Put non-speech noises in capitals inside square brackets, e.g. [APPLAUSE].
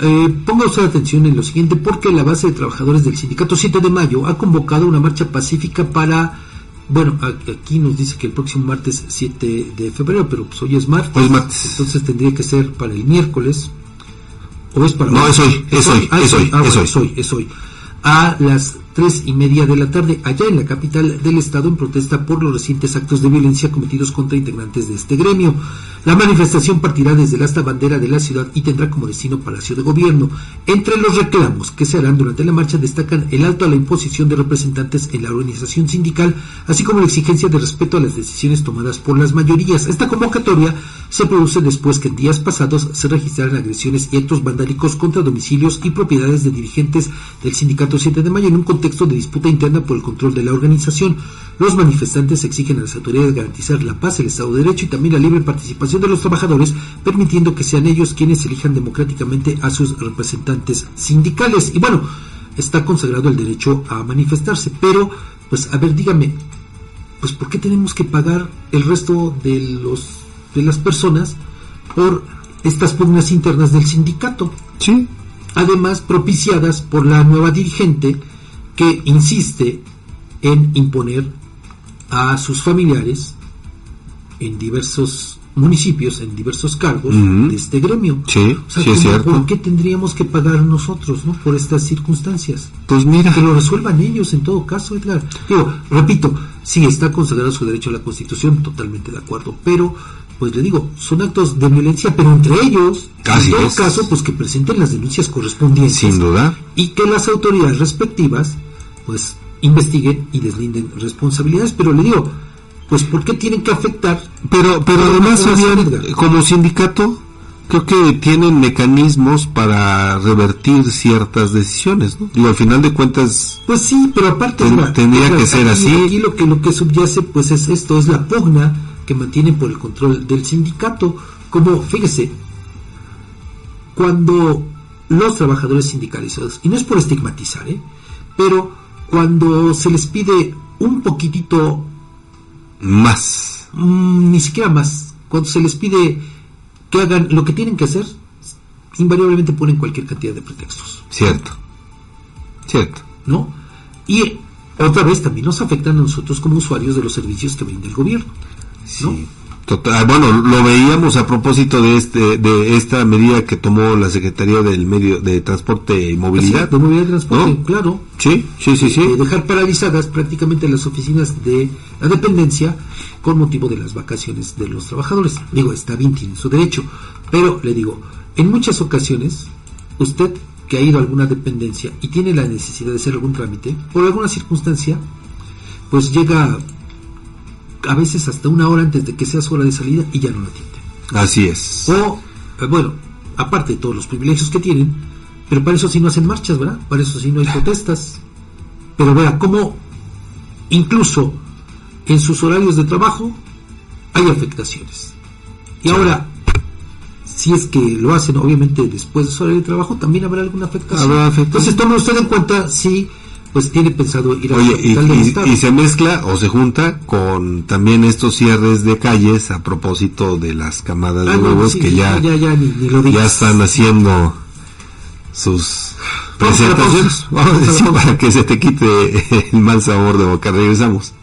eh, ponga usted atención en lo siguiente, porque la base de trabajadores del sindicato 7 de mayo ha convocado una marcha pacífica para, bueno, aquí nos dice que el próximo martes 7 de febrero, pero pues hoy es martes, martes. entonces tendría que ser para el miércoles, o es para... No, es hoy, es hoy, Ah, es hoy, ah, es bueno, hoy. es hoy, es hoy. A las tres y media de la tarde, allá en la capital del estado, en protesta por los recientes actos de violencia cometidos contra integrantes de este gremio. La manifestación partirá desde la asta bandera de la ciudad y tendrá como destino Palacio de Gobierno. Entre los reclamos que se harán durante la marcha destacan el alto a la imposición de representantes en la organización sindical, así como la exigencia de respeto a las decisiones tomadas por las mayorías. Esta convocatoria se produce después que en días pasados se registraran agresiones y actos vandálicos contra domicilios y propiedades de dirigentes del sindicato 7 de mayo en un contexto de disputa interna por el control de la organización. Los manifestantes exigen a las autoridades garantizar la paz, el Estado de Derecho y también la libre participación de los trabajadores, permitiendo que sean ellos quienes elijan democráticamente a sus representantes sindicales. Y bueno, está consagrado el derecho a manifestarse, pero pues a ver, dígame, pues ¿por qué tenemos que pagar el resto de los de las personas por estas pugnas internas del sindicato? Sí, además propiciadas por la nueva dirigente que insiste en imponer a sus familiares en diversos municipios, en diversos cargos de este gremio. Sí, O sea, sí es ¿cómo- cierto. ¿por qué tendríamos que pagar nosotros no por estas circunstancias? pues mira, Que lo resuelvan ellos en todo caso, Edgar. Digo, repito, sí está consagrado su derecho a la Constitución, totalmente de acuerdo, pero pues le digo, son actos de violencia, pero entre ellos, en todo es. caso, pues que presenten las denuncias correspondientes sin duda. y que las autoridades respectivas pues investiguen y deslinden responsabilidades, pero le digo, pues ¿por qué tienen que afectar? Pero, pero además habían, como sindicato, creo que tienen mecanismos para revertir ciertas decisiones, ¿no? Digo, al final de cuentas, Pues sí, pero aparte Ten- tendría que ser aquí- así. Aquí lo que lo que subyace pues es esto, es la pugna que mantienen por el control del sindicato, como fíjese, cuando los trabajadores sindicalizados, y no es por estigmatizar, ¿eh? pero cuando se les pide un poquitito más. Mm, ni siquiera más. Cuando se les pide que hagan lo que tienen que hacer, invariablemente ponen cualquier cantidad de pretextos, Cierto. Cierto. ¿no? Y eh, otra vez también nos afectan a nosotros como usuarios de los servicios que brinda el gobierno, ¿no? Total, bueno, lo veíamos a propósito de este de esta medida que tomó la Secretaría del Medio de Transporte y Movilidad. De movilidad y transporte, ¿no? claro. Sí, sí, sí, sí. de dejar paralizadas prácticamente las oficinas de la dependencia con motivo de las vacaciones de los trabajadores. Digo, está bien, tiene su derecho, pero le digo, en muchas ocasiones, usted que ha ido a alguna dependencia y tiene la necesidad de hacer algún trámite, por alguna circunstancia, pues llega a veces hasta una hora antes de que sea su hora de salida y ya no la atiende. Así es. O, eh, bueno, aparte de todos los privilegios que tienen, pero para eso sí no hacen marchas, ¿verdad? Para eso sí no hay protestas. Pero vea, cómo incluso en sus horarios de trabajo hay afectaciones. Y ahora, si es que lo hacen obviamente después de su horario de trabajo, también habrá alguna afectación. Habrá afectación. Entonces tome usted en cuenta si pues tiene pensado ir a la y, capital del y- estado. y se mezcla o se junta con también estos cierres de calles a propósito de las camadas Ah, de no, huevos sí, que ya, ya, ya, ni, ni lo ya están haciendo sus presentaciones. Vamos a decir [LAUGHS] para que se te quite el mal sabor de boca. Regresamos.